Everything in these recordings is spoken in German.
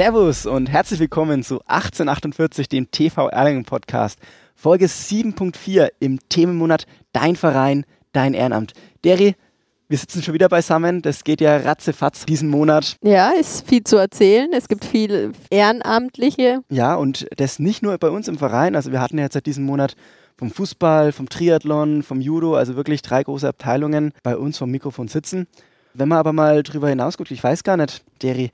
Servus und herzlich willkommen zu 1848, dem TV Erlangen Podcast. Folge 7.4 im Themenmonat Dein Verein, dein Ehrenamt. Derry, wir sitzen schon wieder beisammen. Das geht ja ratzefatz diesen Monat. Ja, ist viel zu erzählen. Es gibt viel Ehrenamtliche. Ja, und das nicht nur bei uns im Verein. Also wir hatten ja jetzt seit diesem Monat vom Fußball, vom Triathlon, vom Judo, also wirklich drei große Abteilungen bei uns vom Mikrofon sitzen. Wenn man aber mal drüber hinausguckt, ich weiß gar nicht, Derry,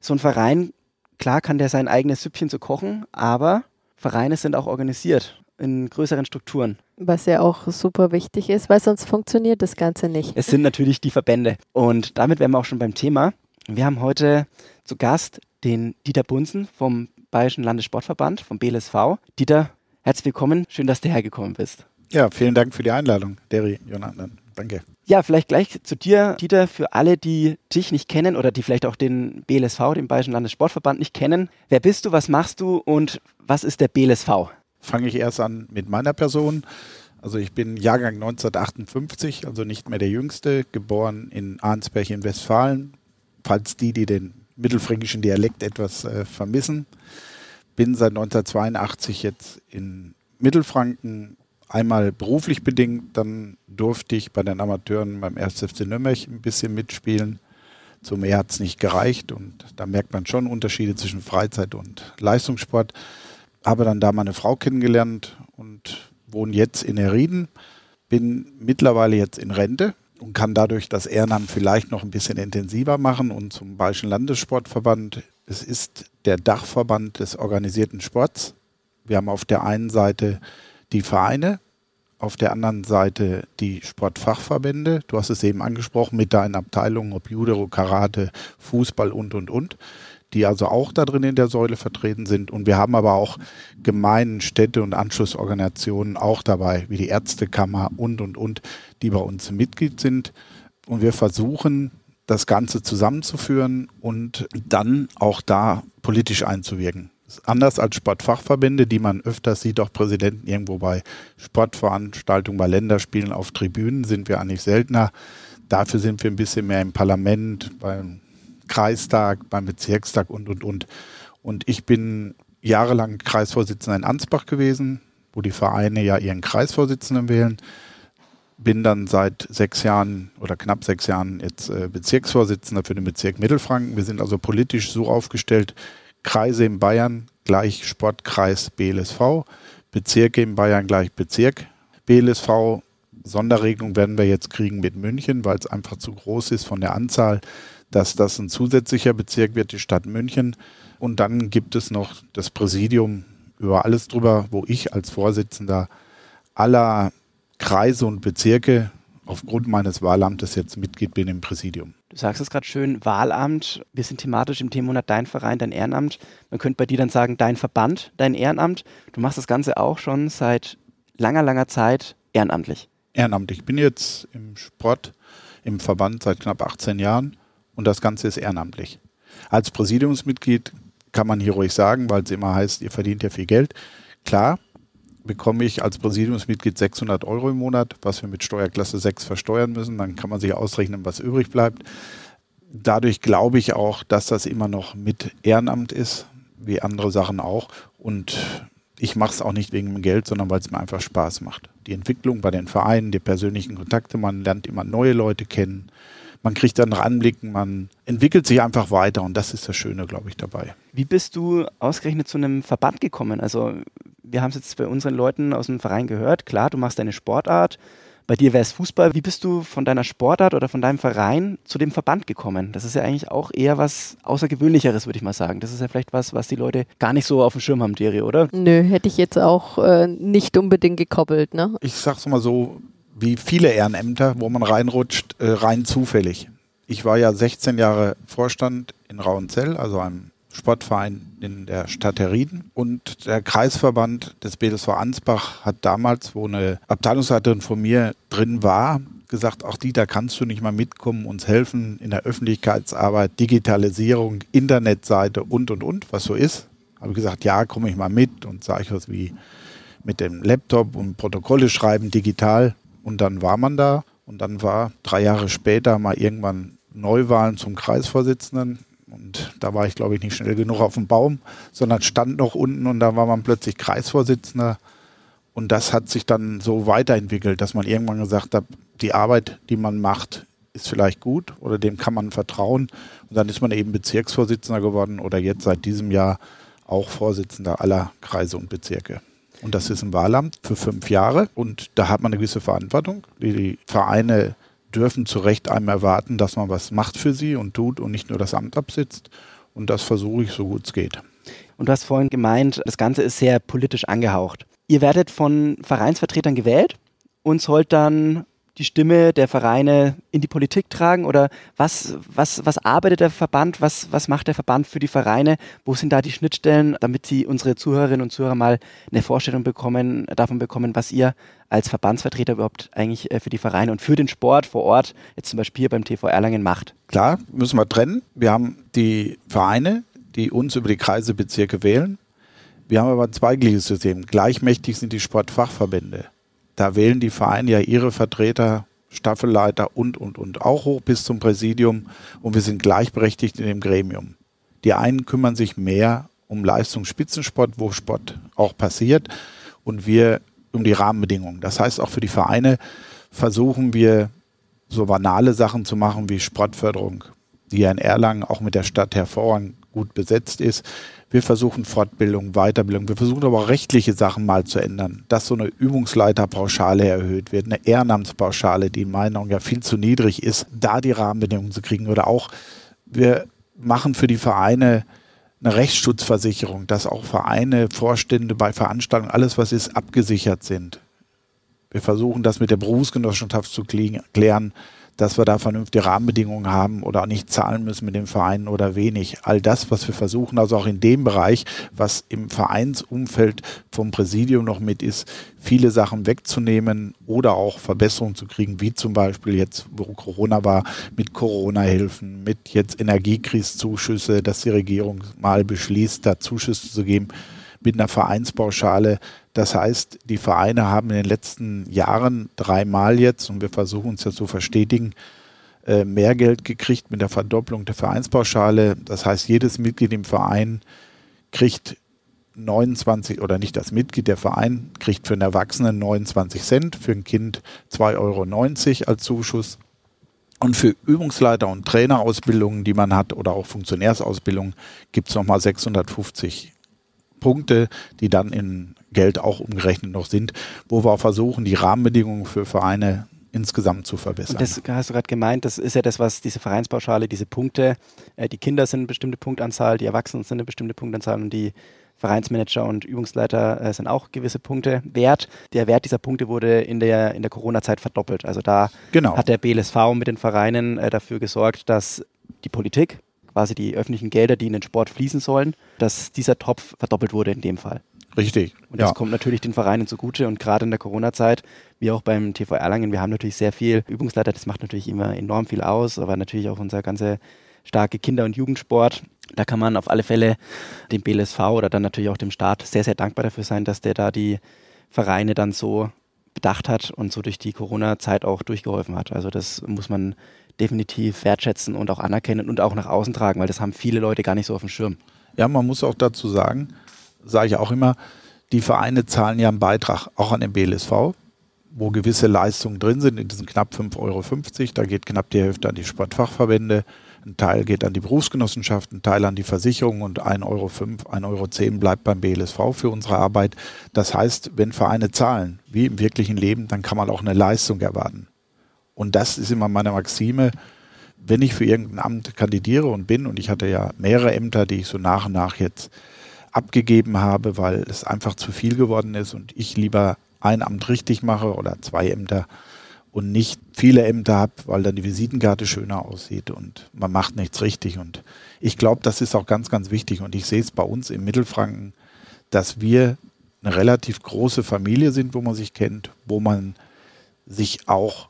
so ein Verein, klar kann der sein eigenes Süppchen so kochen, aber Vereine sind auch organisiert in größeren Strukturen. Was ja auch super wichtig ist, weil sonst funktioniert das Ganze nicht. Es sind natürlich die Verbände. Und damit wären wir auch schon beim Thema. Wir haben heute zu Gast den Dieter Bunsen vom Bayerischen Landessportverband, vom BLSV. Dieter, herzlich willkommen. Schön, dass du hergekommen bist. Ja, vielen Dank für die Einladung, Derry, Jonathan. Danke. Ja, vielleicht gleich zu dir, Dieter, für alle, die dich nicht kennen oder die vielleicht auch den BLSV, den Bayerischen Landessportverband, nicht kennen. Wer bist du, was machst du und was ist der BLSV? fange ich erst an mit meiner Person. Also ich bin Jahrgang 1958, also nicht mehr der Jüngste, geboren in Arnsberg in Westfalen. Falls die, die den mittelfränkischen Dialekt etwas äh, vermissen. Bin seit 1982 jetzt in Mittelfranken, einmal beruflich bedingt, dann durfte ich bei den Amateuren beim 1. FC Nürnberg ein bisschen mitspielen. Zu mehr hat es nicht gereicht und da merkt man schon Unterschiede zwischen Freizeit und Leistungssport habe dann da meine Frau kennengelernt und wohne jetzt in Errieden. Bin mittlerweile jetzt in Rente und kann dadurch das Ehrenamt vielleicht noch ein bisschen intensiver machen und zum Bayerischen Landessportverband. Es ist der Dachverband des organisierten Sports. Wir haben auf der einen Seite die Vereine, auf der anderen Seite die Sportfachverbände. Du hast es eben angesprochen mit deinen Abteilungen, ob Judo, Karate, Fußball und, und, und die also auch da drin in der Säule vertreten sind. Und wir haben aber auch Gemeinden, Städte und Anschlussorganisationen auch dabei, wie die Ärztekammer und, und, und, die bei uns Mitglied sind. Und wir versuchen, das Ganze zusammenzuführen und dann auch da politisch einzuwirken. Anders als Sportfachverbände, die man öfter sieht, auch Präsidenten irgendwo bei Sportveranstaltungen, bei Länderspielen auf Tribünen, sind wir eigentlich seltener. Dafür sind wir ein bisschen mehr im Parlament, beim Kreistag, beim Bezirkstag und, und, und. Und ich bin jahrelang Kreisvorsitzender in Ansbach gewesen, wo die Vereine ja ihren Kreisvorsitzenden wählen. Bin dann seit sechs Jahren oder knapp sechs Jahren jetzt äh, Bezirksvorsitzender für den Bezirk Mittelfranken. Wir sind also politisch so aufgestellt, Kreise in Bayern gleich Sportkreis BLSV, Bezirke in Bayern gleich Bezirk BLSV. Sonderregelung werden wir jetzt kriegen mit München, weil es einfach zu groß ist von der Anzahl dass das ein zusätzlicher Bezirk wird, die Stadt München. Und dann gibt es noch das Präsidium über alles drüber, wo ich als Vorsitzender aller Kreise und Bezirke aufgrund meines Wahlamtes jetzt Mitglied bin im Präsidium. Du sagst es gerade schön, Wahlamt. Wir sind thematisch im Themenmonat Dein Verein, dein Ehrenamt. Man könnte bei dir dann sagen, dein Verband, dein Ehrenamt. Du machst das Ganze auch schon seit langer, langer Zeit ehrenamtlich. Ehrenamtlich. Ich bin jetzt im Sport, im Verband seit knapp 18 Jahren und das Ganze ist ehrenamtlich. Als Präsidiumsmitglied kann man hier ruhig sagen, weil es immer heißt, ihr verdient ja viel Geld. Klar, bekomme ich als Präsidiumsmitglied 600 Euro im Monat, was wir mit Steuerklasse 6 versteuern müssen. Dann kann man sich ausrechnen, was übrig bleibt. Dadurch glaube ich auch, dass das immer noch mit Ehrenamt ist, wie andere Sachen auch. Und ich mache es auch nicht wegen dem Geld, sondern weil es mir einfach Spaß macht. Die Entwicklung bei den Vereinen, die persönlichen Kontakte, man lernt immer neue Leute kennen man kriegt dann Anblicken, man entwickelt sich einfach weiter und das ist das Schöne, glaube ich, dabei. Wie bist du ausgerechnet zu einem Verband gekommen? Also wir haben es jetzt bei unseren Leuten aus dem Verein gehört, klar, du machst deine Sportart, bei dir wäre es Fußball. Wie bist du von deiner Sportart oder von deinem Verein zu dem Verband gekommen? Das ist ja eigentlich auch eher was Außergewöhnlicheres, würde ich mal sagen. Das ist ja vielleicht was, was die Leute gar nicht so auf dem Schirm haben, Thierry, oder? Nö, hätte ich jetzt auch äh, nicht unbedingt gekoppelt. Ne? Ich sag's mal so, wie viele Ehrenämter, wo man reinrutscht, äh, rein zufällig. Ich war ja 16 Jahre Vorstand in Rauenzell, also einem Sportverein in der Stadt Herrieden. Und der Kreisverband des BSV Ansbach hat damals, wo eine Abteilungsleiterin von mir drin war, gesagt, auch Dieter, kannst du nicht mal mitkommen, uns helfen in der Öffentlichkeitsarbeit, Digitalisierung, Internetseite und, und, und, was so ist. Habe gesagt, ja, komme ich mal mit und sage ich was wie mit dem Laptop und Protokolle schreiben digital. Und dann war man da und dann war drei Jahre später mal irgendwann Neuwahlen zum Kreisvorsitzenden. Und da war ich, glaube ich, nicht schnell genug auf dem Baum, sondern stand noch unten und da war man plötzlich Kreisvorsitzender. Und das hat sich dann so weiterentwickelt, dass man irgendwann gesagt hat, die Arbeit, die man macht, ist vielleicht gut oder dem kann man vertrauen. Und dann ist man eben Bezirksvorsitzender geworden oder jetzt seit diesem Jahr auch Vorsitzender aller Kreise und Bezirke. Und das ist ein Wahlamt für fünf Jahre und da hat man eine gewisse Verantwortung. Die Vereine dürfen zu Recht einem erwarten, dass man was macht für sie und tut und nicht nur das Amt absitzt. Und das versuche ich so gut es geht. Und du hast vorhin gemeint, das Ganze ist sehr politisch angehaucht. Ihr werdet von Vereinsvertretern gewählt und sollt dann die Stimme der Vereine in die Politik tragen? Oder was, was, was arbeitet der Verband? Was, was macht der Verband für die Vereine? Wo sind da die Schnittstellen, damit sie unsere Zuhörerinnen und Zuhörer mal eine Vorstellung bekommen, davon bekommen, was ihr als Verbandsvertreter überhaupt eigentlich äh, für die Vereine und für den Sport vor Ort, jetzt zum Beispiel hier beim TV Erlangen, macht? Klar, müssen wir trennen. Wir haben die Vereine, die uns über die Kreisebezirke wählen. Wir haben aber ein zweigliches System. Gleichmächtig sind die Sportfachverbände. Da wählen die Vereine ja ihre Vertreter, Staffelleiter und, und, und auch hoch bis zum Präsidium und wir sind gleichberechtigt in dem Gremium. Die einen kümmern sich mehr um Leistungsspitzensport, wo Sport auch passiert und wir um die Rahmenbedingungen. Das heißt, auch für die Vereine versuchen wir so banale Sachen zu machen wie Sportförderung, die ja in Erlangen auch mit der Stadt hervorragend gut besetzt ist. Wir versuchen Fortbildung, Weiterbildung. Wir versuchen aber auch rechtliche Sachen mal zu ändern, dass so eine Übungsleiterpauschale erhöht wird, eine Ehrenamtspauschale, die in meinen Augen ja viel zu niedrig ist, da die Rahmenbedingungen zu kriegen. Oder auch, wir machen für die Vereine eine Rechtsschutzversicherung, dass auch Vereine, Vorstände bei Veranstaltungen, alles was ist, abgesichert sind. Wir versuchen das mit der Berufsgenossenschaft zu klären, dass wir da vernünftige Rahmenbedingungen haben oder auch nicht zahlen müssen mit dem Verein oder wenig. All das, was wir versuchen, also auch in dem Bereich, was im Vereinsumfeld vom Präsidium noch mit ist, viele Sachen wegzunehmen oder auch Verbesserungen zu kriegen, wie zum Beispiel jetzt, wo Corona war, mit Corona-Hilfen, mit jetzt Energiekriszuschüsse, dass die Regierung mal beschließt, da Zuschüsse zu geben mit einer Vereinspauschale. Das heißt, die Vereine haben in den letzten Jahren dreimal jetzt, und wir versuchen uns ja zu verstetigen, äh, mehr Geld gekriegt mit der Verdopplung der Vereinspauschale. Das heißt, jedes Mitglied im Verein kriegt 29 oder nicht das Mitglied, der Verein kriegt für einen Erwachsenen 29 Cent, für ein Kind 2,90 Euro als Zuschuss. Und für Übungsleiter und Trainerausbildungen, die man hat, oder auch Funktionärsausbildungen, gibt es nochmal 650 Punkte, die dann in Geld auch umgerechnet noch sind, wo wir auch versuchen, die Rahmenbedingungen für Vereine insgesamt zu verbessern. Und das hast du gerade gemeint, das ist ja das, was diese Vereinspauschale, diese Punkte, äh, die Kinder sind eine bestimmte Punktanzahl, die Erwachsenen sind eine bestimmte Punktanzahl und die Vereinsmanager und Übungsleiter äh, sind auch gewisse Punkte wert. Der Wert dieser Punkte wurde in der, in der Corona-Zeit verdoppelt. Also da genau. hat der BLSV mit den Vereinen äh, dafür gesorgt, dass die Politik, quasi die öffentlichen Gelder, die in den Sport fließen sollen, dass dieser Topf verdoppelt wurde in dem Fall. Richtig. Und das ja. kommt natürlich den Vereinen zugute und gerade in der Corona-Zeit, wie auch beim TV Erlangen, wir haben natürlich sehr viel Übungsleiter, das macht natürlich immer enorm viel aus, aber natürlich auch unser ganzer starke Kinder- und Jugendsport. Da kann man auf alle Fälle dem BLSV oder dann natürlich auch dem Staat sehr, sehr dankbar dafür sein, dass der da die Vereine dann so bedacht hat und so durch die Corona-Zeit auch durchgeholfen hat. Also das muss man definitiv wertschätzen und auch anerkennen und auch nach außen tragen, weil das haben viele Leute gar nicht so auf dem Schirm. Ja, man muss auch dazu sagen, sage ich auch immer, die Vereine zahlen ja einen Beitrag auch an den BLSV, wo gewisse Leistungen drin sind, in diesen knapp 5,50 Euro. Da geht knapp die Hälfte an die Sportfachverbände, ein Teil geht an die Berufsgenossenschaft, ein Teil an die Versicherung und 1,05 Euro, 1,10 Euro bleibt beim BLSV für unsere Arbeit. Das heißt, wenn Vereine zahlen, wie im wirklichen Leben, dann kann man auch eine Leistung erwarten. Und das ist immer meine Maxime. Wenn ich für irgendein Amt kandidiere und bin, und ich hatte ja mehrere Ämter, die ich so nach und nach jetzt abgegeben habe, weil es einfach zu viel geworden ist und ich lieber ein Amt richtig mache oder zwei Ämter und nicht viele Ämter habe, weil dann die Visitenkarte schöner aussieht und man macht nichts richtig. Und ich glaube, das ist auch ganz, ganz wichtig. Und ich sehe es bei uns im Mittelfranken, dass wir eine relativ große Familie sind, wo man sich kennt, wo man sich auch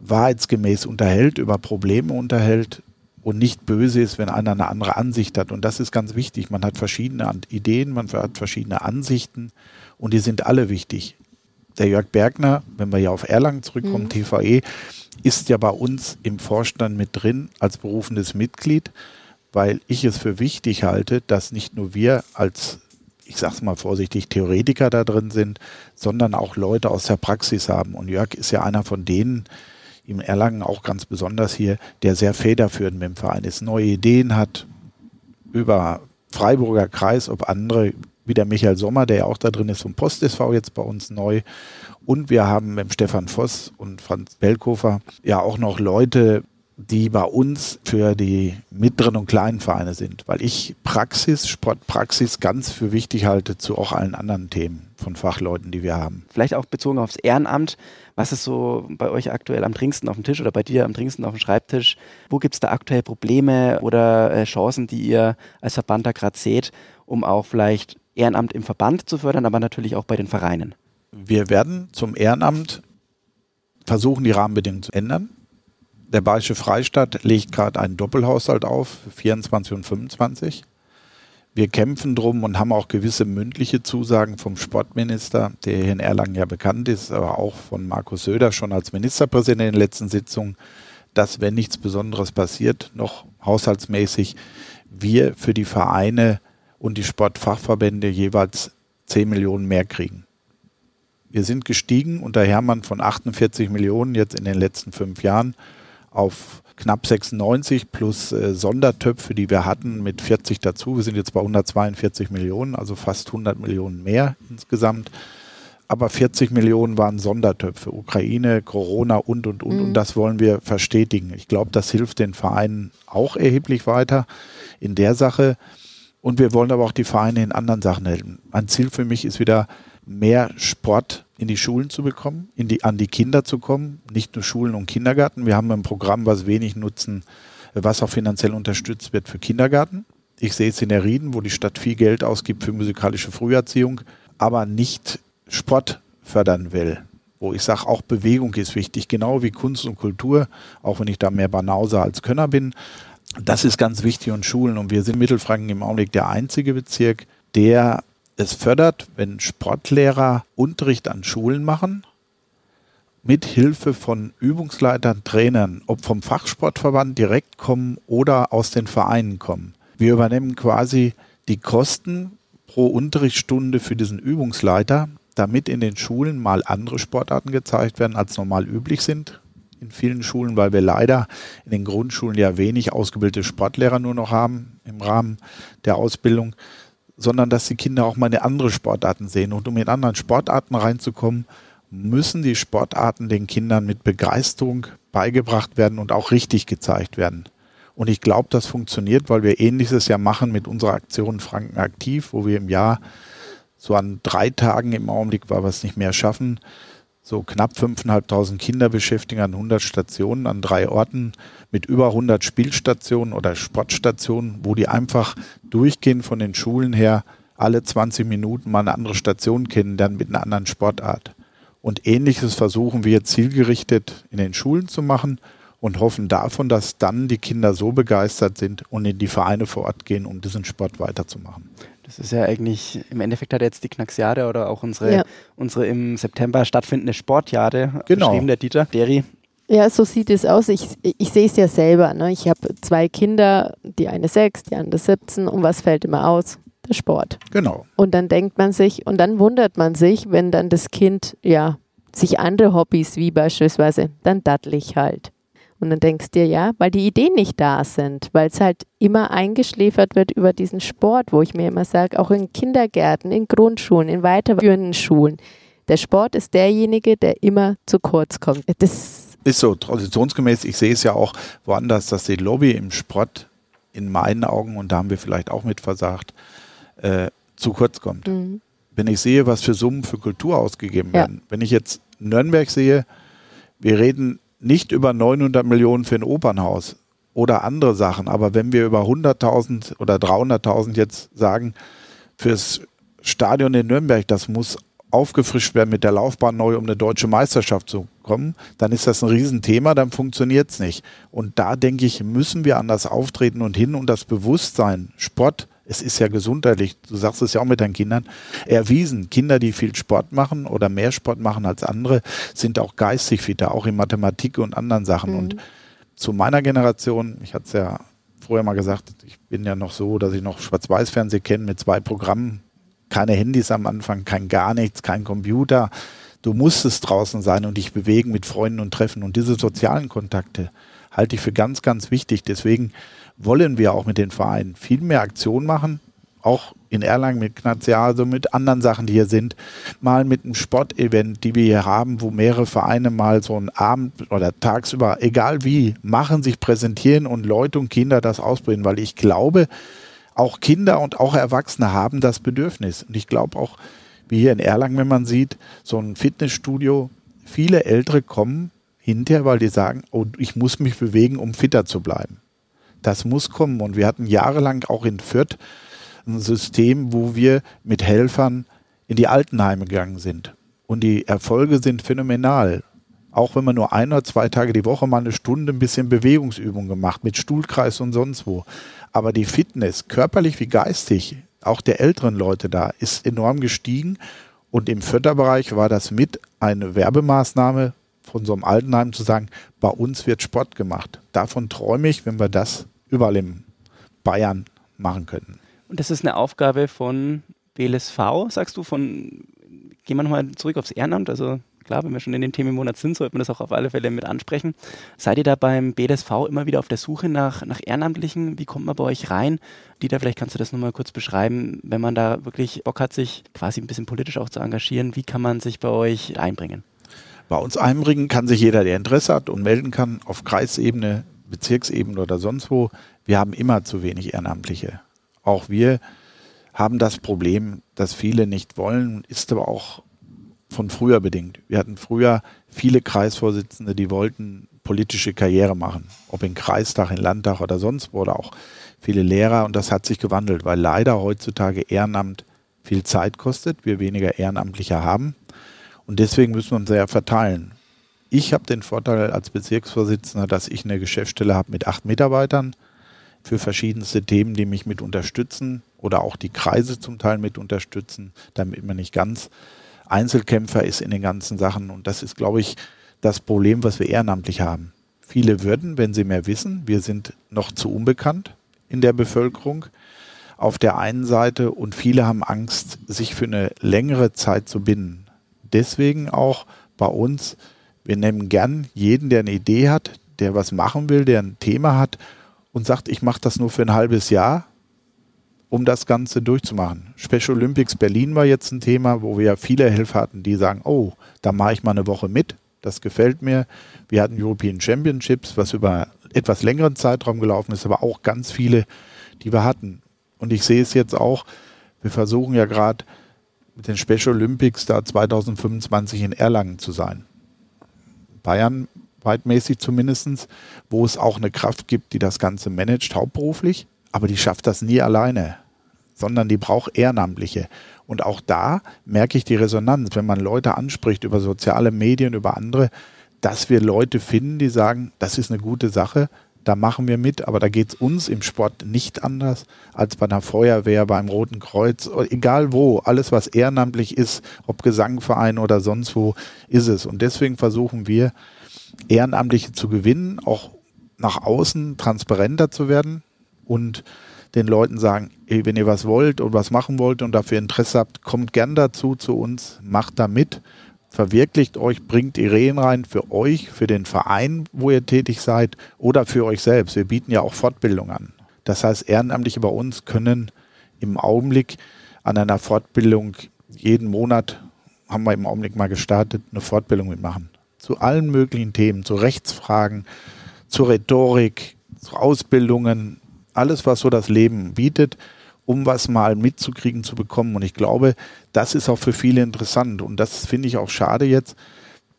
wahrheitsgemäß unterhält, über Probleme unterhält und nicht böse ist, wenn einer eine andere Ansicht hat. Und das ist ganz wichtig. Man hat verschiedene Ideen, man hat verschiedene Ansichten und die sind alle wichtig. Der Jörg Bergner, wenn wir ja auf Erlangen zurückkommen, mhm. TVE, ist ja bei uns im Vorstand mit drin als berufenes Mitglied, weil ich es für wichtig halte, dass nicht nur wir als, ich sag's mal vorsichtig, Theoretiker da drin sind, sondern auch Leute aus der Praxis haben. Und Jörg ist ja einer von denen, im Erlangen auch ganz besonders hier, der sehr federführend mit dem Verein ist, neue Ideen hat über Freiburger Kreis, ob andere, wie der Michael Sommer, der ja auch da drin ist, vom Post SV jetzt bei uns neu. Und wir haben mit Stefan Voss und Franz Bellkofer ja auch noch Leute, die bei uns für die mittleren und kleinen Vereine sind, weil ich Praxis, Sportpraxis ganz für wichtig halte zu auch allen anderen Themen von Fachleuten, die wir haben. Vielleicht auch bezogen aufs Ehrenamt. Was ist so bei euch aktuell am dringendsten auf dem Tisch oder bei dir am dringendsten auf dem Schreibtisch? Wo gibt es da aktuell Probleme oder äh, Chancen, die ihr als Verband da gerade seht, um auch vielleicht Ehrenamt im Verband zu fördern, aber natürlich auch bei den Vereinen? Wir werden zum Ehrenamt versuchen, die Rahmenbedingungen zu ändern der Bayerische Freistaat legt gerade einen Doppelhaushalt auf, 24 und 25. Wir kämpfen drum und haben auch gewisse mündliche Zusagen vom Sportminister, der hier in Erlangen ja bekannt ist, aber auch von Markus Söder schon als Ministerpräsident in den letzten Sitzungen, dass, wenn nichts Besonderes passiert, noch haushaltsmäßig, wir für die Vereine und die Sportfachverbände jeweils 10 Millionen mehr kriegen. Wir sind gestiegen unter Hermann von 48 Millionen jetzt in den letzten fünf Jahren auf knapp 96 plus äh, Sondertöpfe, die wir hatten, mit 40 dazu. Wir sind jetzt bei 142 Millionen, also fast 100 Millionen mehr insgesamt. Aber 40 Millionen waren Sondertöpfe, Ukraine, Corona und, und, und. Mhm. Und das wollen wir verstetigen. Ich glaube, das hilft den Vereinen auch erheblich weiter in der Sache. Und wir wollen aber auch die Vereine in anderen Sachen helfen. Ein Ziel für mich ist wieder mehr Sport in die Schulen zu bekommen, in die, an die Kinder zu kommen, nicht nur Schulen und Kindergarten. Wir haben ein Programm, was wenig nutzen, was auch finanziell unterstützt wird für Kindergarten. Ich sehe es in der Rieden, wo die Stadt viel Geld ausgibt für musikalische Früherziehung, aber nicht Sport fördern will. Wo ich sage, auch Bewegung ist wichtig, genau wie Kunst und Kultur, auch wenn ich da mehr Banauser als Könner bin. Das ist ganz wichtig und Schulen. Und wir sind in Mittelfranken im Augenblick der einzige Bezirk, der es fördert, wenn Sportlehrer Unterricht an Schulen machen, mit Hilfe von Übungsleitern, Trainern, ob vom Fachsportverband direkt kommen oder aus den Vereinen kommen. Wir übernehmen quasi die Kosten pro Unterrichtsstunde für diesen Übungsleiter, damit in den Schulen mal andere Sportarten gezeigt werden, als normal üblich sind. In vielen Schulen, weil wir leider in den Grundschulen ja wenig ausgebildete Sportlehrer nur noch haben im Rahmen der Ausbildung, sondern dass die Kinder auch mal eine andere Sportarten sehen. Und um in anderen Sportarten reinzukommen, müssen die Sportarten den Kindern mit Begeisterung beigebracht werden und auch richtig gezeigt werden. Und ich glaube, das funktioniert, weil wir ähnliches ja machen mit unserer Aktion Franken aktiv, wo wir im Jahr so an drei Tagen im Augenblick, weil wir es nicht mehr schaffen, so knapp 5.500 Kinder beschäftigen an 100 Stationen, an drei Orten mit über 100 Spielstationen oder Sportstationen, wo die einfach durchgehen von den Schulen her, alle 20 Minuten mal eine andere Station kennen, dann mit einer anderen Sportart. Und ähnliches versuchen wir zielgerichtet in den Schulen zu machen und hoffen davon, dass dann die Kinder so begeistert sind und in die Vereine vor Ort gehen, um diesen Sport weiterzumachen. Das ist ja eigentlich, im Endeffekt hat jetzt die Knacksjahre oder auch unsere, ja. unsere im September stattfindende Sportjahre genau. beschrieben, der Dieter Deri. Ja, so sieht es aus. Ich, ich sehe es ja selber. Ne? Ich habe zwei Kinder, die eine sechs, die andere 17. Und was fällt immer aus? Der Sport. Genau. Und dann denkt man sich, und dann wundert man sich, wenn dann das Kind, ja, sich andere Hobbys wie beispielsweise, dann dattel ich halt. Und dann denkst du dir, ja, weil die Ideen nicht da sind, weil es halt immer eingeschläfert wird über diesen Sport, wo ich mir immer sage, auch in Kindergärten, in Grundschulen, in weiterführenden Schulen. Der Sport ist derjenige, der immer zu kurz kommt. Das ist so traditionsgemäß. Ich sehe es ja auch woanders, dass die Lobby im Sport in meinen Augen, und da haben wir vielleicht auch mit versagt, äh, zu kurz kommt. Mhm. Wenn ich sehe, was für Summen für Kultur ausgegeben ja. werden, wenn ich jetzt Nürnberg sehe, wir reden nicht über 900 Millionen für ein Opernhaus oder andere Sachen, aber wenn wir über 100.000 oder 300.000 jetzt sagen, fürs Stadion in Nürnberg, das muss aufgefrischt werden mit der Laufbahn neu, um eine deutsche Meisterschaft zu kommen, dann ist das ein Riesenthema, dann funktioniert es nicht. Und da denke ich, müssen wir anders auftreten und hin und das Bewusstsein, Sport es ist ja gesundheitlich, du sagst es ja auch mit deinen Kindern, erwiesen. Kinder, die viel Sport machen oder mehr Sport machen als andere, sind auch geistig fitter, auch in Mathematik und anderen Sachen. Mhm. Und zu meiner Generation, ich hatte es ja früher mal gesagt, ich bin ja noch so, dass ich noch Schwarz-Weiß-Fernsehen kenne mit zwei Programmen, keine Handys am Anfang, kein gar nichts, kein Computer. Du musstest draußen sein und dich bewegen mit Freunden und treffen. Und diese sozialen Kontakte halte ich für ganz, ganz wichtig. Deswegen wollen wir auch mit den Vereinen viel mehr Aktionen machen, auch in Erlangen mit Knazia, mit anderen Sachen, die hier sind, mal mit einem Sportevent, die wir hier haben, wo mehrere Vereine mal so einen Abend oder tagsüber, egal wie, machen, sich präsentieren und Leute und Kinder das ausbringen, weil ich glaube, auch Kinder und auch Erwachsene haben das Bedürfnis. Und ich glaube auch, wie hier in Erlangen, wenn man sieht, so ein Fitnessstudio, viele Ältere kommen hinterher, weil die sagen, oh, ich muss mich bewegen, um fitter zu bleiben. Das muss kommen. Und wir hatten jahrelang auch in Fürth ein System, wo wir mit Helfern in die Altenheime gegangen sind. Und die Erfolge sind phänomenal. Auch wenn man nur ein oder zwei Tage die Woche mal eine Stunde ein bisschen Bewegungsübung gemacht, mit Stuhlkreis und sonst wo. Aber die Fitness, körperlich wie geistig, auch der älteren Leute da, ist enorm gestiegen. Und im Förderbereich war das mit eine Werbemaßnahme von so einem Altenheim zu sagen, bei uns wird Sport gemacht. Davon träume ich, wenn wir das überall in Bayern machen könnten. Und das ist eine Aufgabe von BLSV, sagst du, von, gehen wir nochmal zurück aufs Ehrenamt, also klar, wenn wir schon in dem Themenmonat sind, sollte man das auch auf alle Fälle mit ansprechen. Seid ihr da beim BDSV immer wieder auf der Suche nach, nach Ehrenamtlichen? Wie kommt man bei euch rein? Dieter, vielleicht kannst du das nochmal kurz beschreiben, wenn man da wirklich Bock hat, sich quasi ein bisschen politisch auch zu engagieren. Wie kann man sich bei euch einbringen? Bei uns einbringen kann sich jeder, der Interesse hat und melden kann, auf Kreisebene, Bezirksebene oder sonst wo. Wir haben immer zu wenig Ehrenamtliche. Auch wir haben das Problem, dass viele nicht wollen, ist aber auch von früher bedingt. Wir hatten früher viele Kreisvorsitzende, die wollten politische Karriere machen, ob in Kreistag, in Landtag oder sonst wo, oder auch viele Lehrer. Und das hat sich gewandelt, weil leider heutzutage Ehrenamt viel Zeit kostet, wir weniger Ehrenamtliche haben. Und deswegen müssen wir uns sehr verteilen. Ich habe den Vorteil als Bezirksvorsitzender, dass ich eine Geschäftsstelle habe mit acht Mitarbeitern für verschiedenste Themen, die mich mit unterstützen oder auch die Kreise zum Teil mit unterstützen, damit man nicht ganz Einzelkämpfer ist in den ganzen Sachen. Und das ist, glaube ich, das Problem, was wir ehrenamtlich haben. Viele würden, wenn sie mehr wissen, wir sind noch zu unbekannt in der Bevölkerung auf der einen Seite und viele haben Angst, sich für eine längere Zeit zu binden. Deswegen auch bei uns, wir nehmen gern jeden, der eine Idee hat, der was machen will, der ein Thema hat und sagt, ich mache das nur für ein halbes Jahr, um das Ganze durchzumachen. Special Olympics Berlin war jetzt ein Thema, wo wir ja viele Helfer hatten, die sagen, oh, da mache ich mal eine Woche mit, das gefällt mir. Wir hatten European Championships, was über etwas längeren Zeitraum gelaufen ist, aber auch ganz viele, die wir hatten. Und ich sehe es jetzt auch, wir versuchen ja gerade mit den Special Olympics da 2025 in Erlangen zu sein. Bayern weitmäßig zumindest, wo es auch eine Kraft gibt, die das Ganze managt, hauptberuflich, aber die schafft das nie alleine, sondern die braucht Ehrenamtliche. Und auch da merke ich die Resonanz, wenn man Leute anspricht über soziale Medien, über andere, dass wir Leute finden, die sagen, das ist eine gute Sache, da machen wir mit, aber da geht es uns im Sport nicht anders als bei einer Feuerwehr, beim Roten Kreuz, egal wo, alles was ehrenamtlich ist, ob Gesangverein oder sonst wo, ist es. Und deswegen versuchen wir, Ehrenamtliche zu gewinnen, auch nach außen transparenter zu werden und den Leuten sagen, ey, wenn ihr was wollt und was machen wollt und dafür Interesse habt, kommt gern dazu zu uns, macht da mit, verwirklicht euch, bringt Ideen rein für euch, für den Verein, wo ihr tätig seid oder für euch selbst. Wir bieten ja auch Fortbildung an. Das heißt, Ehrenamtliche bei uns können im Augenblick an einer Fortbildung jeden Monat, haben wir im Augenblick mal gestartet, eine Fortbildung mitmachen zu allen möglichen Themen, zu Rechtsfragen, zur Rhetorik, zu Ausbildungen, alles, was so das Leben bietet, um was mal mitzukriegen, zu bekommen. Und ich glaube, das ist auch für viele interessant. Und das finde ich auch schade jetzt.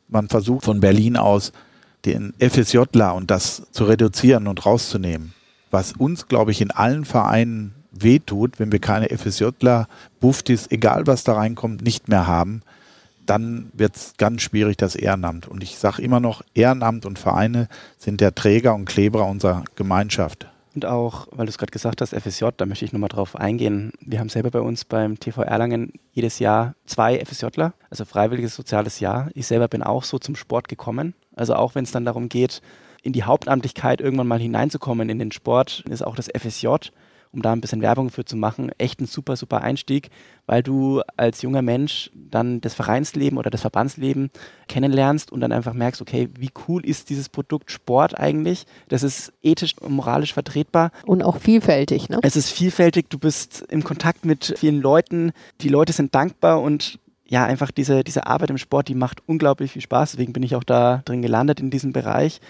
Man versucht von Berlin aus den FSJler und das zu reduzieren und rauszunehmen. Was uns, glaube ich, in allen Vereinen wehtut, wenn wir keine FSJler, Buftis, egal was da reinkommt, nicht mehr haben, dann wird es ganz schwierig, das Ehrenamt. Und ich sage immer noch, Ehrenamt und Vereine sind der Träger und Kleber unserer Gemeinschaft. Und auch, weil du es gerade gesagt hast, FSJ, da möchte ich nochmal drauf eingehen. Wir haben selber bei uns beim TV Erlangen jedes Jahr zwei FSJler, also freiwilliges soziales Jahr. Ich selber bin auch so zum Sport gekommen. Also auch wenn es dann darum geht, in die Hauptamtlichkeit irgendwann mal hineinzukommen in den Sport, ist auch das FSJ um da ein bisschen Werbung für zu machen, echt ein super, super Einstieg, weil du als junger Mensch dann das Vereinsleben oder das Verbandsleben kennenlernst und dann einfach merkst, okay, wie cool ist dieses Produkt Sport eigentlich? Das ist ethisch und moralisch vertretbar. Und auch vielfältig, ne? Es ist vielfältig, du bist im Kontakt mit vielen Leuten, die Leute sind dankbar und ja, einfach diese, diese Arbeit im Sport, die macht unglaublich viel Spaß. Deswegen bin ich auch da drin gelandet in diesem Bereich.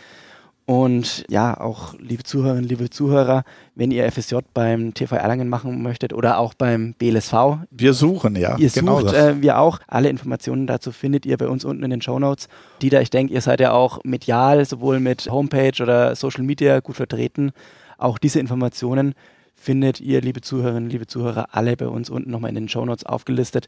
Und ja, auch liebe Zuhörerinnen, liebe Zuhörer, wenn ihr FSJ beim TV Erlangen machen möchtet oder auch beim BLSV. Wir suchen, ja. Ihr genau sucht, äh, wir auch. Alle Informationen dazu findet ihr bei uns unten in den Show Notes. Dieter, ich denke, ihr seid ja auch medial, sowohl mit Homepage oder Social Media gut vertreten. Auch diese Informationen findet ihr, liebe Zuhörerinnen, liebe Zuhörer, alle bei uns unten nochmal in den Show Notes aufgelistet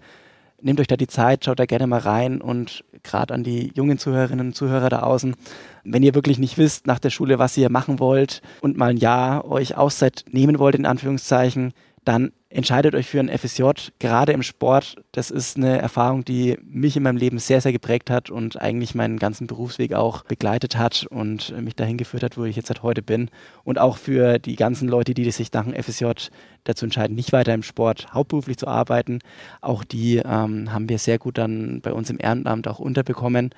nehmt euch da die Zeit, schaut da gerne mal rein und gerade an die jungen Zuhörerinnen und Zuhörer da außen, wenn ihr wirklich nicht wisst nach der Schule, was ihr machen wollt und mal ein Jahr euch Auszeit nehmen wollt, in Anführungszeichen, dann entscheidet euch für ein FSJ, gerade im Sport. Das ist eine Erfahrung, die mich in meinem Leben sehr, sehr geprägt hat und eigentlich meinen ganzen Berufsweg auch begleitet hat und mich dahin geführt hat, wo ich jetzt seit heute bin. Und auch für die ganzen Leute, die sich nach dem FSJ dazu entscheiden, nicht weiter im Sport hauptberuflich zu arbeiten. Auch die ähm, haben wir sehr gut dann bei uns im Ehrenamt auch unterbekommen.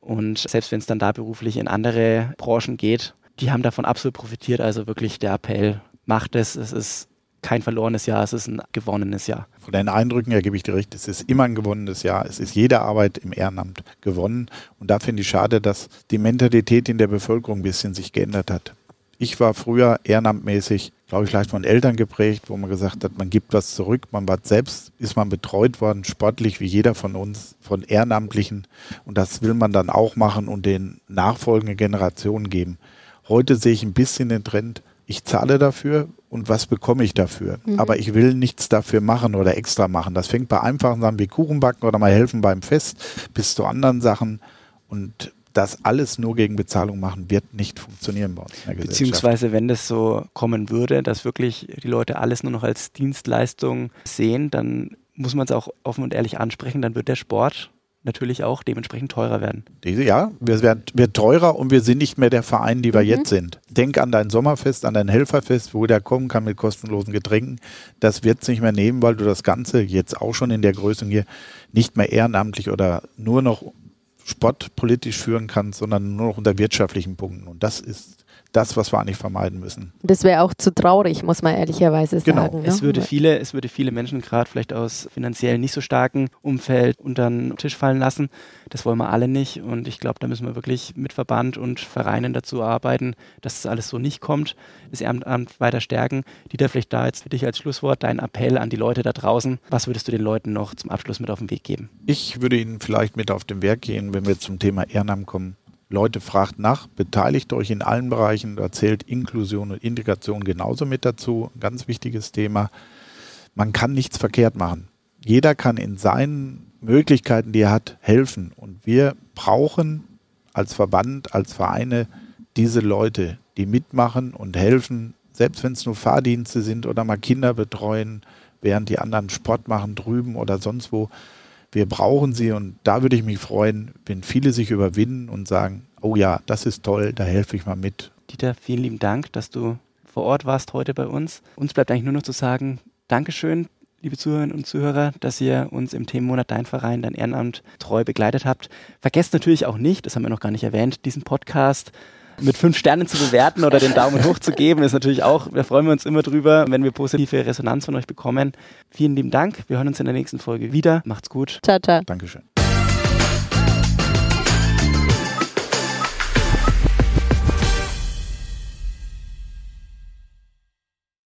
Und selbst wenn es dann da beruflich in andere Branchen geht, die haben davon absolut profitiert. Also wirklich der Appell, macht es. Es ist kein verlorenes Jahr, es ist ein gewonnenes Jahr. Von deinen Eindrücken her gebe ich dir recht, es ist immer ein gewonnenes Jahr. Es ist jede Arbeit im Ehrenamt gewonnen. Und da finde ich schade, dass die Mentalität in der Bevölkerung ein bisschen sich geändert hat. Ich war früher ehrenamtmäßig, glaube ich, vielleicht von Eltern geprägt, wo man gesagt hat, man gibt was zurück. Man war selbst, ist man betreut worden, sportlich wie jeder von uns, von Ehrenamtlichen. Und das will man dann auch machen und den nachfolgenden Generationen geben. Heute sehe ich ein bisschen den Trend, ich zahle dafür und was bekomme ich dafür. Mhm. Aber ich will nichts dafür machen oder extra machen. Das fängt bei einfachen Sachen wie Kuchen backen oder mal helfen beim Fest bis zu anderen Sachen. Und das alles nur gegen Bezahlung machen, wird nicht funktionieren bei uns in der Beziehungsweise, wenn das so kommen würde, dass wirklich die Leute alles nur noch als Dienstleistung sehen, dann muss man es auch offen und ehrlich ansprechen, dann wird der Sport natürlich auch dementsprechend teurer werden. Ja, wir werden, wird teurer und wir sind nicht mehr der Verein, die wir mhm. jetzt sind. Denk an dein Sommerfest, an dein Helferfest, wo der kommen kann mit kostenlosen Getränken. Das wird es nicht mehr nehmen, weil du das Ganze jetzt auch schon in der Größe hier nicht mehr ehrenamtlich oder nur noch sportpolitisch führen kannst, sondern nur noch unter wirtschaftlichen Punkten. Und das ist das, was wir eigentlich vermeiden müssen. Das wäre auch zu traurig, muss man ehrlicherweise genau. sagen. Ne? Es, würde viele, es würde viele Menschen gerade vielleicht aus finanziell nicht so starken Umfeld unter den Tisch fallen lassen. Das wollen wir alle nicht. Und ich glaube, da müssen wir wirklich mit Verband und Vereinen dazu arbeiten, dass das alles so nicht kommt, das Ehrenamt weiter stärken. Dieter, vielleicht da jetzt für dich als Schlusswort dein Appell an die Leute da draußen. Was würdest du den Leuten noch zum Abschluss mit auf den Weg geben? Ich würde ihnen vielleicht mit auf den Weg gehen, wenn wir zum Thema Ehrenamt kommen Leute fragt nach, beteiligt euch in allen Bereichen, da zählt Inklusion und Integration genauso mit dazu, ganz wichtiges Thema. Man kann nichts verkehrt machen. Jeder kann in seinen Möglichkeiten, die er hat, helfen. Und wir brauchen als Verband, als Vereine diese Leute, die mitmachen und helfen, selbst wenn es nur Fahrdienste sind oder mal Kinder betreuen, während die anderen Sport machen drüben oder sonst wo wir brauchen sie und da würde ich mich freuen, wenn viele sich überwinden und sagen, oh ja, das ist toll, da helfe ich mal mit. Dieter, vielen lieben Dank, dass du vor Ort warst heute bei uns. Uns bleibt eigentlich nur noch zu sagen, Dankeschön, liebe Zuhörerinnen und Zuhörer, dass ihr uns im Themenmonat Dein Verein, Dein Ehrenamt treu begleitet habt. Vergesst natürlich auch nicht, das haben wir noch gar nicht erwähnt, diesen Podcast mit fünf Sternen zu bewerten oder den Daumen hoch zu geben, ist natürlich auch, da freuen wir uns immer drüber, wenn wir positive Resonanz von euch bekommen. Vielen lieben Dank. Wir hören uns in der nächsten Folge wieder. Macht's gut. Ciao, ciao. Dankeschön.